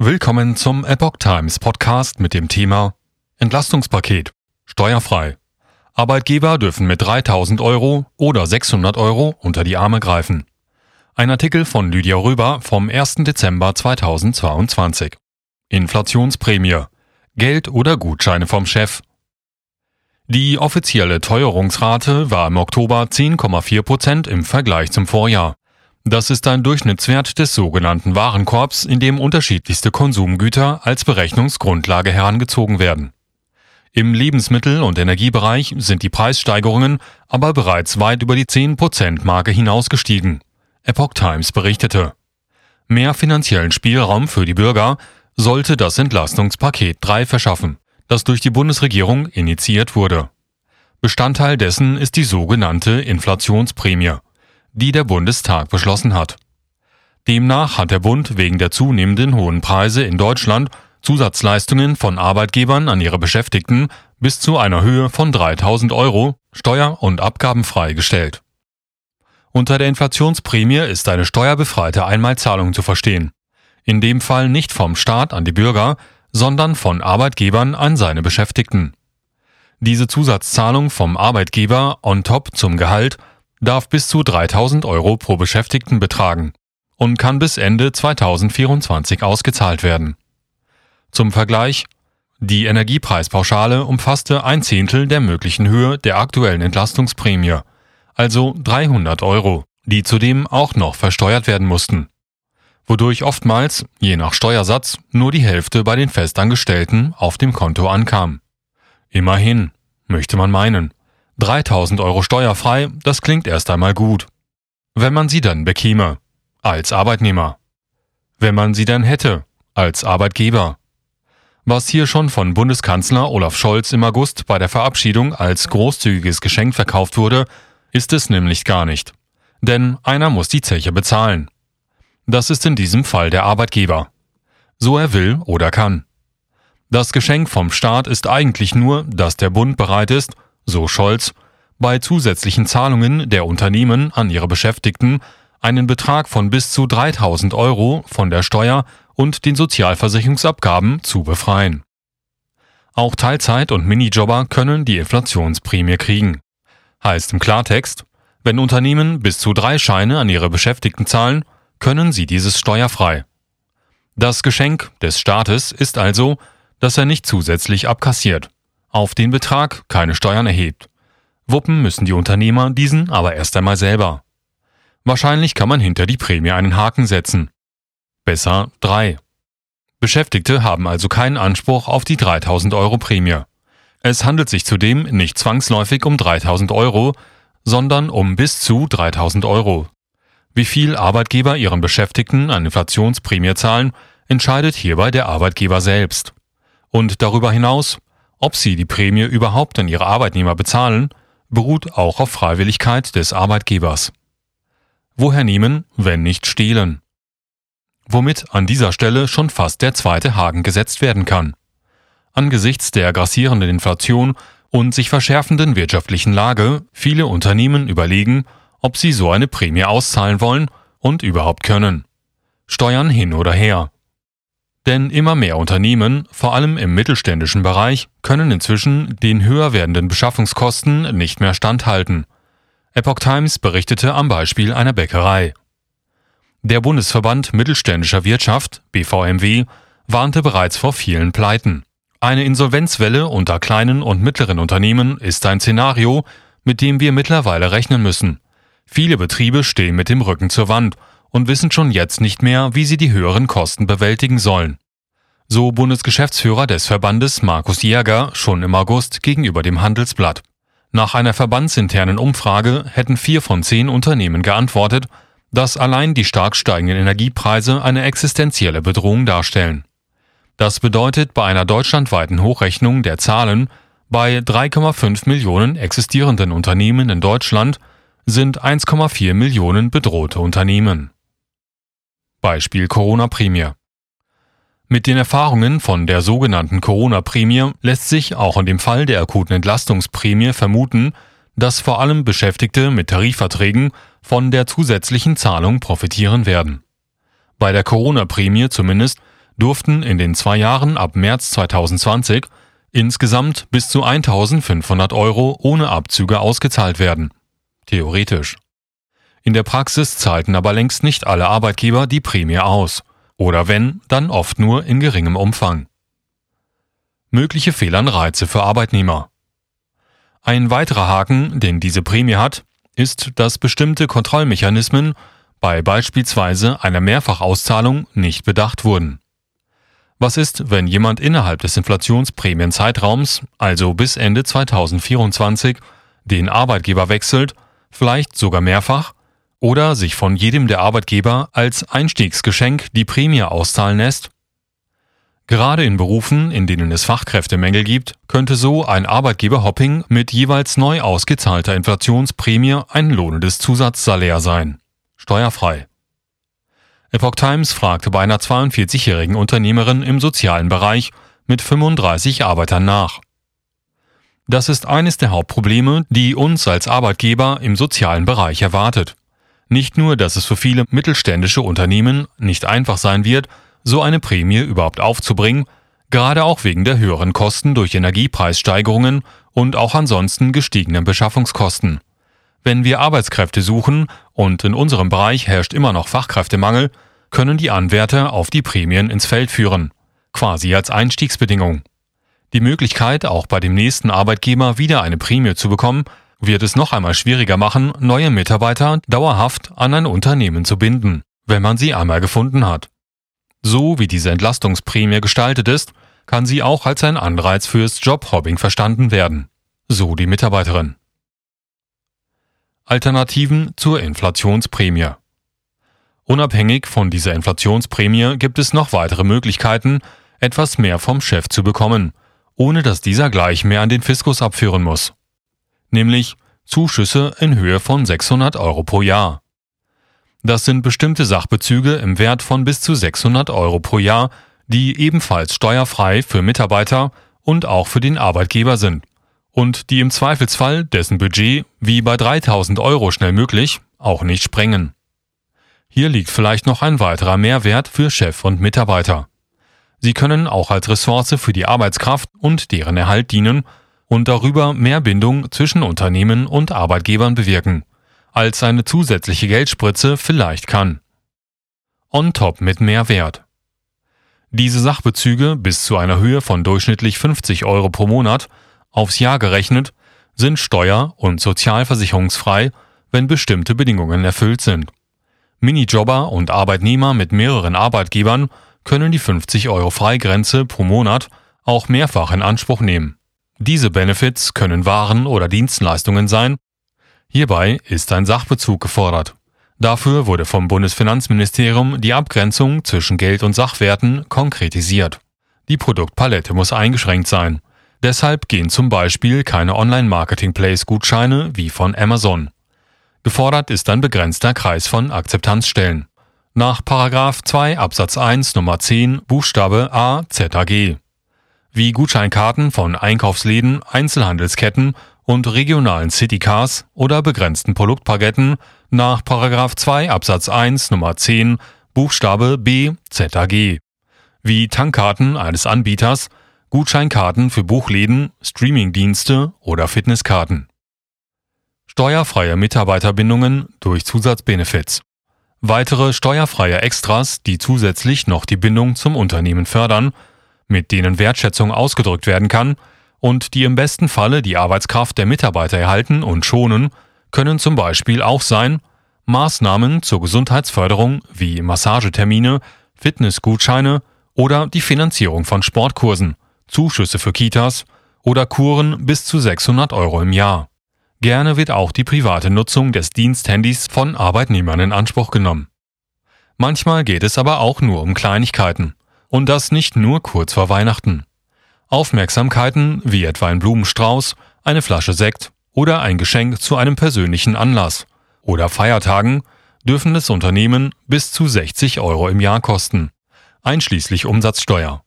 Willkommen zum Epoch Times Podcast mit dem Thema Entlastungspaket. Steuerfrei. Arbeitgeber dürfen mit 3000 Euro oder 600 Euro unter die Arme greifen. Ein Artikel von Lydia Röber vom 1. Dezember 2022. Inflationsprämie. Geld oder Gutscheine vom Chef. Die offizielle Teuerungsrate war im Oktober 10,4 Prozent im Vergleich zum Vorjahr. Das ist ein Durchschnittswert des sogenannten Warenkorbs, in dem unterschiedlichste Konsumgüter als Berechnungsgrundlage herangezogen werden. Im Lebensmittel- und Energiebereich sind die Preissteigerungen aber bereits weit über die 10%-Marke hinausgestiegen. Epoch Times berichtete. Mehr finanziellen Spielraum für die Bürger sollte das Entlastungspaket 3 verschaffen, das durch die Bundesregierung initiiert wurde. Bestandteil dessen ist die sogenannte Inflationsprämie die der Bundestag beschlossen hat. Demnach hat der Bund wegen der zunehmenden hohen Preise in Deutschland Zusatzleistungen von Arbeitgebern an ihre Beschäftigten bis zu einer Höhe von 3000 Euro steuer- und abgabenfrei gestellt. Unter der Inflationsprämie ist eine steuerbefreite Einmalzahlung zu verstehen. In dem Fall nicht vom Staat an die Bürger, sondern von Arbeitgebern an seine Beschäftigten. Diese Zusatzzahlung vom Arbeitgeber on top zum Gehalt darf bis zu 3000 Euro pro Beschäftigten betragen und kann bis Ende 2024 ausgezahlt werden. Zum Vergleich, die Energiepreispauschale umfasste ein Zehntel der möglichen Höhe der aktuellen Entlastungsprämie, also 300 Euro, die zudem auch noch versteuert werden mussten, wodurch oftmals, je nach Steuersatz, nur die Hälfte bei den Festangestellten auf dem Konto ankam. Immerhin, möchte man meinen. 3000 Euro steuerfrei, das klingt erst einmal gut. Wenn man sie dann bekäme. Als Arbeitnehmer. Wenn man sie dann hätte. Als Arbeitgeber. Was hier schon von Bundeskanzler Olaf Scholz im August bei der Verabschiedung als großzügiges Geschenk verkauft wurde, ist es nämlich gar nicht. Denn einer muss die Zeche bezahlen. Das ist in diesem Fall der Arbeitgeber. So er will oder kann. Das Geschenk vom Staat ist eigentlich nur, dass der Bund bereit ist, so Scholz, bei zusätzlichen Zahlungen der Unternehmen an ihre Beschäftigten einen Betrag von bis zu 3000 Euro von der Steuer und den Sozialversicherungsabgaben zu befreien. Auch Teilzeit- und Minijobber können die Inflationsprämie kriegen. Heißt im Klartext, wenn Unternehmen bis zu drei Scheine an ihre Beschäftigten zahlen, können sie dieses steuerfrei. Das Geschenk des Staates ist also, dass er nicht zusätzlich abkassiert auf den Betrag keine Steuern erhebt. Wuppen müssen die Unternehmer diesen aber erst einmal selber. Wahrscheinlich kann man hinter die Prämie einen Haken setzen. Besser drei. Beschäftigte haben also keinen Anspruch auf die 3000 Euro Prämie. Es handelt sich zudem nicht zwangsläufig um 3000 Euro, sondern um bis zu 3000 Euro. Wie viel Arbeitgeber ihren Beschäftigten an Inflationsprämie zahlen, entscheidet hierbei der Arbeitgeber selbst. Und darüber hinaus ob sie die Prämie überhaupt an ihre Arbeitnehmer bezahlen, beruht auch auf Freiwilligkeit des Arbeitgebers. Woher nehmen, wenn nicht stehlen? Womit an dieser Stelle schon fast der zweite Haken gesetzt werden kann. Angesichts der grassierenden Inflation und sich verschärfenden wirtschaftlichen Lage viele Unternehmen überlegen, ob sie so eine Prämie auszahlen wollen und überhaupt können. Steuern hin oder her. Denn immer mehr Unternehmen, vor allem im mittelständischen Bereich, können inzwischen den höher werdenden Beschaffungskosten nicht mehr standhalten. Epoch Times berichtete am Beispiel einer Bäckerei. Der Bundesverband Mittelständischer Wirtschaft, BVMW, warnte bereits vor vielen Pleiten. Eine Insolvenzwelle unter kleinen und mittleren Unternehmen ist ein Szenario, mit dem wir mittlerweile rechnen müssen. Viele Betriebe stehen mit dem Rücken zur Wand und wissen schon jetzt nicht mehr, wie sie die höheren Kosten bewältigen sollen. So Bundesgeschäftsführer des Verbandes Markus Jäger schon im August gegenüber dem Handelsblatt. Nach einer verbandsinternen Umfrage hätten vier von zehn Unternehmen geantwortet, dass allein die stark steigenden Energiepreise eine existenzielle Bedrohung darstellen. Das bedeutet bei einer deutschlandweiten Hochrechnung der Zahlen, bei 3,5 Millionen existierenden Unternehmen in Deutschland sind 1,4 Millionen bedrohte Unternehmen. Beispiel Corona-Prämie. Mit den Erfahrungen von der sogenannten Corona-Prämie lässt sich auch in dem Fall der akuten Entlastungsprämie vermuten, dass vor allem Beschäftigte mit Tarifverträgen von der zusätzlichen Zahlung profitieren werden. Bei der Corona-Prämie zumindest durften in den zwei Jahren ab März 2020 insgesamt bis zu 1500 Euro ohne Abzüge ausgezahlt werden. Theoretisch. In der Praxis zahlten aber längst nicht alle Arbeitgeber die Prämie aus. Oder wenn, dann oft nur in geringem Umfang. Mögliche Fehlanreize für Arbeitnehmer. Ein weiterer Haken, den diese Prämie hat, ist, dass bestimmte Kontrollmechanismen bei beispielsweise einer Mehrfachauszahlung nicht bedacht wurden. Was ist, wenn jemand innerhalb des Inflationsprämienzeitraums, also bis Ende 2024, den Arbeitgeber wechselt, vielleicht sogar mehrfach, oder sich von jedem der Arbeitgeber als Einstiegsgeschenk die Prämie auszahlen lässt? Gerade in Berufen, in denen es Fachkräftemängel gibt, könnte so ein Arbeitgeberhopping mit jeweils neu ausgezahlter Inflationsprämie ein lohnendes Zusatzsalär sein. Steuerfrei. Epoch Times fragte bei einer 42-jährigen Unternehmerin im sozialen Bereich mit 35 Arbeitern nach. Das ist eines der Hauptprobleme, die uns als Arbeitgeber im sozialen Bereich erwartet. Nicht nur, dass es für viele mittelständische Unternehmen nicht einfach sein wird, so eine Prämie überhaupt aufzubringen, gerade auch wegen der höheren Kosten durch Energiepreissteigerungen und auch ansonsten gestiegenen Beschaffungskosten. Wenn wir Arbeitskräfte suchen und in unserem Bereich herrscht immer noch Fachkräftemangel, können die Anwärter auf die Prämien ins Feld führen, quasi als Einstiegsbedingung. Die Möglichkeit, auch bei dem nächsten Arbeitgeber wieder eine Prämie zu bekommen, wird es noch einmal schwieriger machen, neue Mitarbeiter dauerhaft an ein Unternehmen zu binden, wenn man sie einmal gefunden hat. So wie diese Entlastungsprämie gestaltet ist, kann sie auch als ein Anreiz fürs Jobhobbing verstanden werden. So die Mitarbeiterin. Alternativen zur Inflationsprämie. Unabhängig von dieser Inflationsprämie gibt es noch weitere Möglichkeiten, etwas mehr vom Chef zu bekommen, ohne dass dieser gleich mehr an den Fiskus abführen muss. Nämlich Zuschüsse in Höhe von 600 Euro pro Jahr. Das sind bestimmte Sachbezüge im Wert von bis zu 600 Euro pro Jahr, die ebenfalls steuerfrei für Mitarbeiter und auch für den Arbeitgeber sind und die im Zweifelsfall dessen Budget wie bei 3000 Euro schnell möglich auch nicht sprengen. Hier liegt vielleicht noch ein weiterer Mehrwert für Chef und Mitarbeiter. Sie können auch als Ressource für die Arbeitskraft und deren Erhalt dienen und darüber mehr Bindung zwischen Unternehmen und Arbeitgebern bewirken als eine zusätzliche Geldspritze vielleicht kann. On top mit mehr Wert. Diese Sachbezüge bis zu einer Höhe von durchschnittlich 50 Euro pro Monat aufs Jahr gerechnet sind steuer- und sozialversicherungsfrei, wenn bestimmte Bedingungen erfüllt sind. Minijobber und Arbeitnehmer mit mehreren Arbeitgebern können die 50 Euro Freigrenze pro Monat auch mehrfach in Anspruch nehmen. Diese Benefits können Waren oder Dienstleistungen sein, Hierbei ist ein Sachbezug gefordert. Dafür wurde vom Bundesfinanzministerium die Abgrenzung zwischen Geld- und Sachwerten konkretisiert. Die Produktpalette muss eingeschränkt sein. Deshalb gehen zum Beispiel keine Online-Marketing-Place-Gutscheine wie von Amazon. Gefordert ist ein begrenzter Kreis von Akzeptanzstellen. Nach 2 Absatz 1 Nummer 10 Buchstabe A ZAG. Wie Gutscheinkarten von Einkaufsläden, Einzelhandelsketten und regionalen Citycars oder begrenzten Produktpaketten nach 2 Absatz 1 Nummer 10 Buchstabe B ZAG, wie Tankkarten eines Anbieters, Gutscheinkarten für Buchläden, Streamingdienste oder Fitnesskarten. Steuerfreie Mitarbeiterbindungen durch Zusatzbenefits. Weitere steuerfreie Extras, die zusätzlich noch die Bindung zum Unternehmen fördern, mit denen Wertschätzung ausgedrückt werden kann, und die im besten Falle die Arbeitskraft der Mitarbeiter erhalten und schonen, können zum Beispiel auch sein Maßnahmen zur Gesundheitsförderung wie Massagetermine, Fitnessgutscheine oder die Finanzierung von Sportkursen, Zuschüsse für Kitas oder Kuren bis zu 600 Euro im Jahr. Gerne wird auch die private Nutzung des Diensthandys von Arbeitnehmern in Anspruch genommen. Manchmal geht es aber auch nur um Kleinigkeiten. Und das nicht nur kurz vor Weihnachten. Aufmerksamkeiten wie etwa ein Blumenstrauß, eine Flasche Sekt oder ein Geschenk zu einem persönlichen Anlass oder Feiertagen dürfen das Unternehmen bis zu 60 Euro im Jahr kosten, einschließlich Umsatzsteuer.